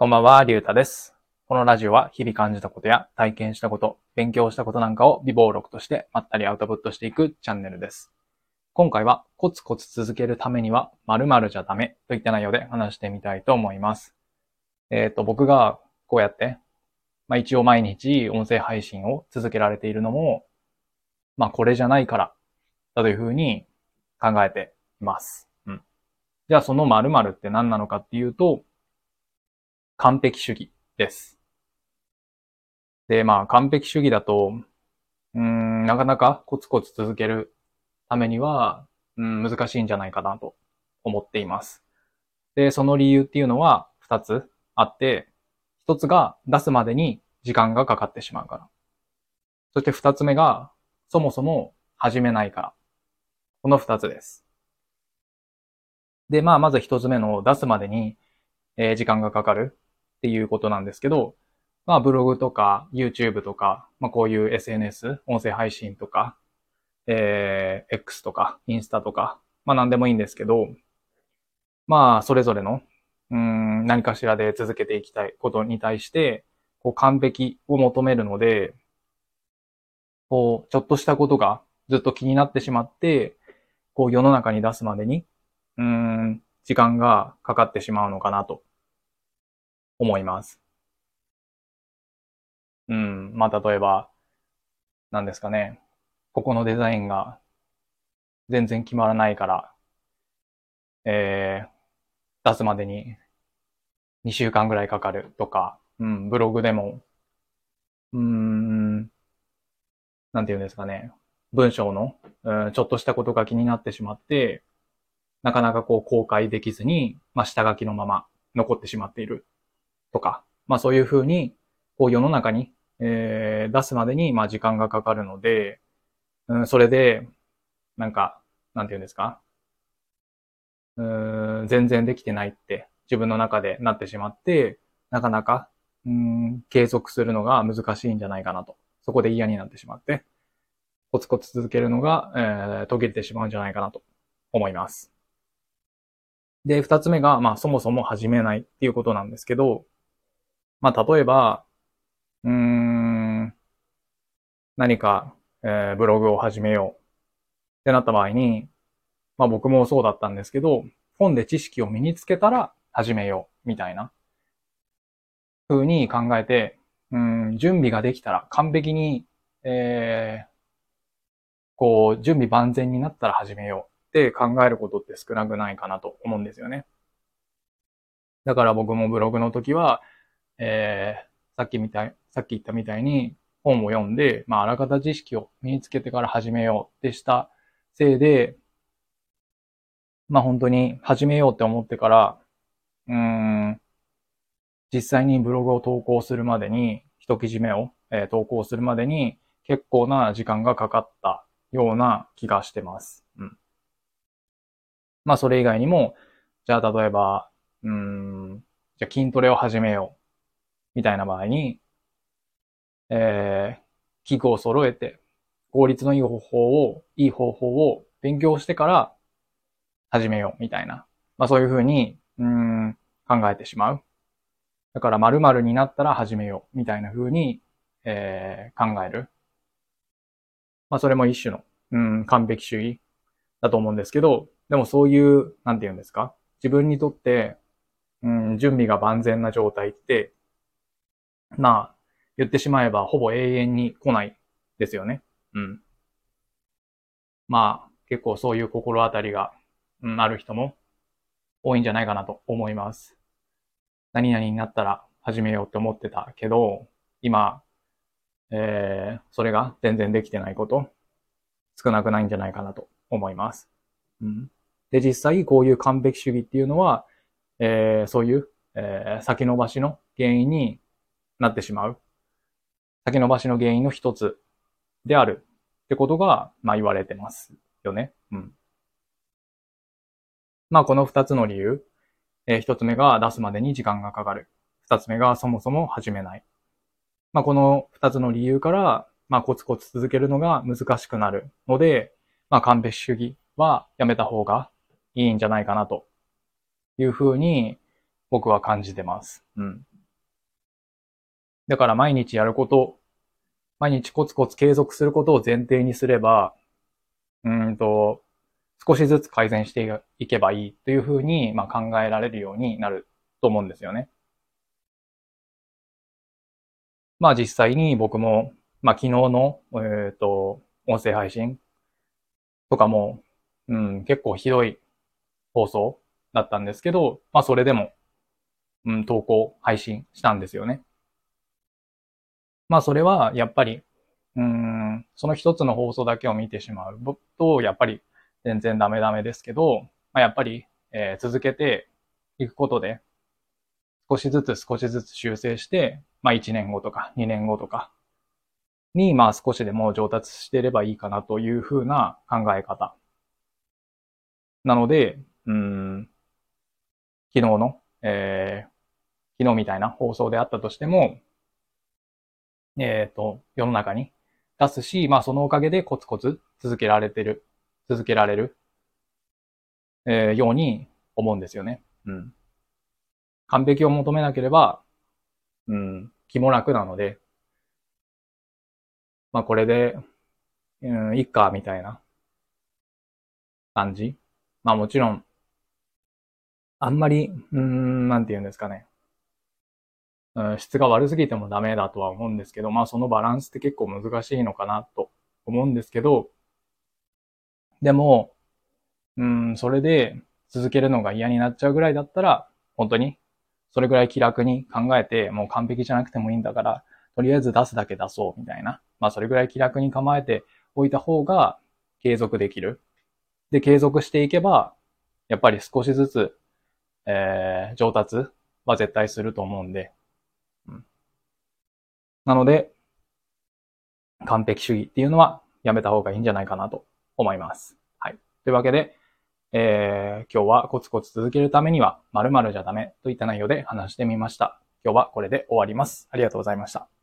こんばんは、りゅうたです。このラジオは日々感じたことや体験したこと、勉強したことなんかを微暴録としてまったりアウトプットしていくチャンネルです。今回はコツコツ続けるためには〇〇じゃダメといった内容で話してみたいと思います。えっ、と、僕がこうやって、まあ一応毎日音声配信を続けられているのも、まあこれじゃないからだというふうに考えています。うん。じゃあその〇〇って何なのかっていうと、完璧主義です。で、まあ、完璧主義だと、うん、なかなかコツコツ続けるためには、うん、難しいんじゃないかなと思っています。で、その理由っていうのは二つあって、一つが出すまでに時間がかかってしまうから。そして二つ目が、そもそも始めないから。この二つです。で、まあ、まず一つ目の出すまでに、えー時間がかかるっていうことなんですけど、まあブログとか YouTube とか、まあこういう SNS、音声配信とか、えー X とかインスタとか、まあ何でもいいんですけど、まあそれぞれの、うん、何かしらで続けていきたいことに対して、こう完璧を求めるので、こう、ちょっとしたことがずっと気になってしまって、こう世の中に出すまでに、うん、時間がかかってしまうのかなと。思います。うん。まあ、例えば、何ですかね。ここのデザインが全然決まらないから、えー、出すまでに2週間ぐらいかかるとか、うん、ブログでも、うーん、なんていうんですかね。文章の、うん、ちょっとしたことが気になってしまって、なかなかこう公開できずに、まあ、下書きのまま残ってしまっているとか、まあそういうふうに、こう世の中に、えー出すまでに、まあ時間がかかるので、うん、それで、なんか、なんていうんですか、うん、全然できてないって自分の中でなってしまって、なかなか、うん、継続するのが難しいんじゃないかなと。そこで嫌になってしまって、コツコツ続けるのが、えー途切れてしまうんじゃないかなと思います。で、二つ目が、まあ、そもそも始めないっていうことなんですけど、まあ、例えば、うーん、何か、えーブログを始めようってなった場合に、まあ僕もそうだったんですけど、本で知識を身につけたら始めようみたいな風に考えて、うん、準備ができたら完璧に、えーこう、準備万全になったら始めようって考えることって少なくないかなと思うんですよね。だから僕もブログの時は、えーさっきみたい、さっき言ったみたいに本を読んで、まあ、あらかた知識を身につけてから始めようってしたせいで、まあ本当に始めようって思ってから、うん、実際にブログを投稿するまでに、一記事目を、えー投稿するまでに結構な時間がかかったような気がしてます。うん。まあそれ以外にも、じゃあ例えば、うん、じゃあ筋トレを始めよう。みたいな場合に、えー、器具を揃えて、効率のいい方法を、いい方法を勉強してから始めようみたいな。まあそういうふうに、うん、考えてしまう。だから〇〇になったら始めようみたいな風に、えー、考える。まあそれも一種の、うん、完璧主義だと思うんですけど、でもそういう、なんて言うんですか？自分にとって、うん、準備が万全な状態って、まあ、言ってしまえばほぼ永遠に来ないですよね。うん。まあ、結構そういう心当たりが、うん、ある人も多いんじゃないかなと思います。何々になったら始めようって思ってたけど、今、えー、それが全然できてないこと、少なくないんじゃないかなと思います。うん。で、実際こういう完璧主義っていうのは、えー、そういう、えー、先延ばしの原因になってしまう。先延ばしの原因の一つであるってことが、まあ言われてますよね。うん。まあこの二つの理由。えー一つ目が出すまでに時間がかかる。二つ目がそもそも始めない。まあこの二つの理由から、まあコツコツ続けるのが難しくなるので、まあ完璧主義はやめた方がいいんじゃないかなというふうに僕は感じてます。うん。だから毎日やること、毎日コツコツ継続することを前提にすれば、うんと、少しずつ改善していけばいいというふうに、まあ、考えられるようになると思うんですよね。まあ実際に僕も、まあ昨日の、えっ、ー、と、音声配信とかも、うん、結構ひどい放送だったんですけど、まあそれでも、うん、投稿、配信したんですよね。まあそれはやっぱり、うん、その一つの放送だけを見てしまうと、やっぱり全然ダメダメですけど、まあやっぱり、えー、続けていくことで、少しずつ少しずつ修正して、まあ1年後とか2年後とかに、まあ少しでも上達していればいいかなというふうな考え方。なので、うん、昨日の、えー、昨日みたいな放送であったとしても、えっ、ー、と、世の中に出すし、まあそのおかげでコツコツ続けられてる、続けられる、えー、ように思うんですよね。うん。完璧を求めなければ、うん、気も楽なので、まあこれで、うん、いっか、みたいな感じ。まあもちろん、あんまり、うん、なんて言うんですかね。うん、質が悪すぎてもダメだとは思うんですけど、まあそのバランスって結構難しいのかなと思うんですけど、でも、うん、それで続けるのが嫌になっちゃうぐらいだったら、本当にそれぐらい気楽に考えて、もう完璧じゃなくてもいいんだから、とりあえず出すだけ出そうみたいな。まあそれぐらい気楽に構えておいた方が継続できる。で、継続していけば、やっぱり少しずつ、えー、上達は絶対すると思うんで。なので、完璧主義っていうのはやめた方がいいんじゃないかなと思います。はい。というわけで、えー、今日はコツコツ続けるためには〇〇じゃダメといった内容で話してみました。今日はこれで終わります。ありがとうございました。